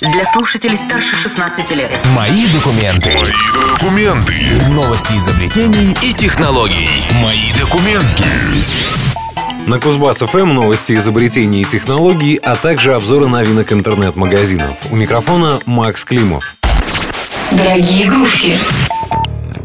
для слушателей старше 16 лет. Мои документы. Мои документы. Новости изобретений и технологий. Мои документы. На Кузбасс ФМ новости изобретений и технологий, а также обзоры новинок интернет-магазинов. У микрофона Макс Климов. Дорогие игрушки.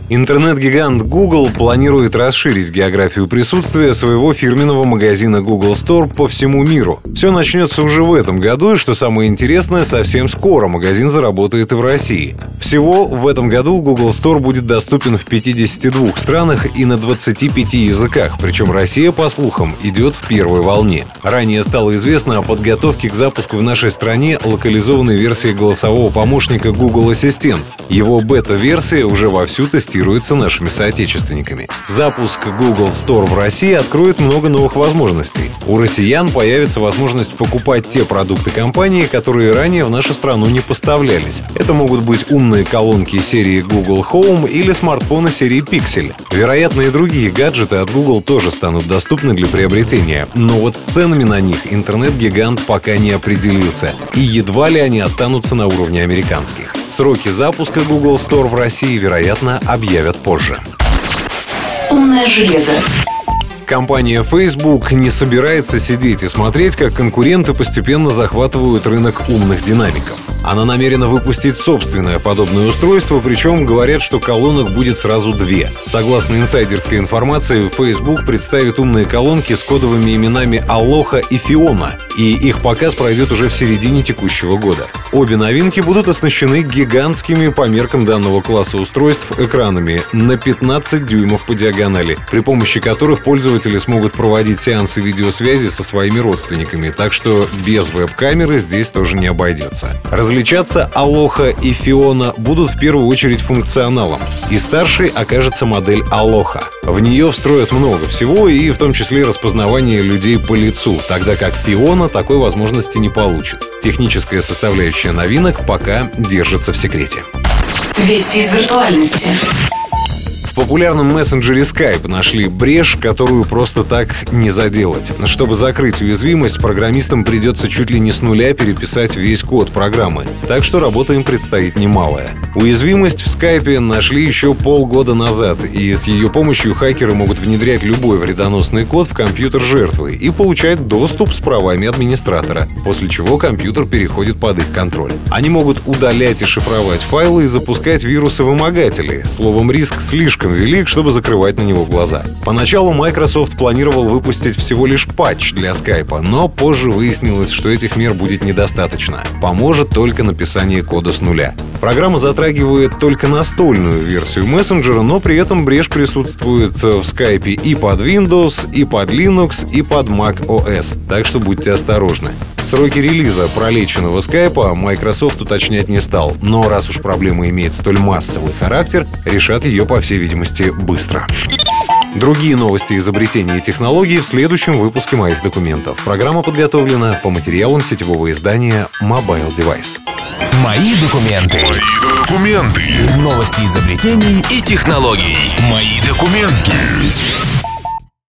Интернет-гигант Google планирует расширить географию присутствия своего фирменного магазина Google Store по всему миру. Все начнется уже в этом году, и что самое интересное, совсем скоро магазин заработает и в России. Всего в этом году Google Store будет доступен в 52 странах и на 25 языках, причем Россия, по слухам, идет в первой волне. Ранее стало известно о подготовке к запуску в нашей стране локализованной версии голосового помощника Google Ассистент. Его бета-версия уже вовсю тестируется нашими соотечественниками. Запуск Google Store в России откроет много новых возможностей. У россиян появится возможность покупать те продукты компании, которые ранее в нашу страну не поставлялись. Это могут быть умные колонки серии Google Home или смартфоны серии Pixel. Вероятно, и другие гаджеты от Google тоже станут доступны для приобретения. Но вот с ценами на них интернет-гигант пока не определился. И едва ли они останутся на уровне американских. Сроки запуска Google Store в России, вероятно, объявят позже. Умное железо. Компания Facebook не собирается сидеть и смотреть, как конкуренты постепенно захватывают рынок умных динамиков. Она намерена выпустить собственное подобное устройство, причем говорят, что колонок будет сразу две. Согласно инсайдерской информации, Facebook представит умные колонки с кодовыми именами Алоха и Фиона, и их показ пройдет уже в середине текущего года. Обе новинки будут оснащены гигантскими по меркам данного класса устройств экранами на 15 дюймов по диагонали, при помощи которых пользователи смогут проводить сеансы видеосвязи со своими родственниками, так что без веб-камеры здесь тоже не обойдется. Различаться Алоха и Фиона будут в первую очередь функционалом, и старшей окажется модель Алоха. В нее встроят много всего, и в том числе распознавание людей по лицу, тогда как Фиона такой возможности не получит. Техническая составляющая новинок пока держится в секрете. Вести из виртуальности. Популярном мессенджере Skype нашли брешь, которую просто так не заделать. Чтобы закрыть уязвимость, программистам придется чуть ли не с нуля переписать весь код программы. Так что работа им предстоит немалая. Уязвимость в Skype нашли еще полгода назад, и с ее помощью хакеры могут внедрять любой вредоносный код в компьютер жертвы и получать доступ с правами администратора, после чего компьютер переходит под их контроль. Они могут удалять и шифровать файлы и запускать вирусы-вымогатели. Словом, риск слишком велик, чтобы закрывать на него глаза. Поначалу Microsoft планировал выпустить всего лишь патч для Skype, но позже выяснилось, что этих мер будет недостаточно. Поможет только написание кода с нуля. Программа затрагивает только настольную версию мессенджера, но при этом брешь присутствует в Skype и под Windows, и под Linux, и под Mac OS. Так что будьте осторожны. Сроки релиза пролеченного скайпа Microsoft уточнять не стал, но раз уж проблема имеет столь массовый характер, решат ее, по всей видимости, быстро. Другие новости изобретений и технологий в следующем выпуске моих документов. Программа подготовлена по материалам сетевого издания Mobile Device. Мои документы. Мои документы. Новости изобретений и технологий. Мои документы.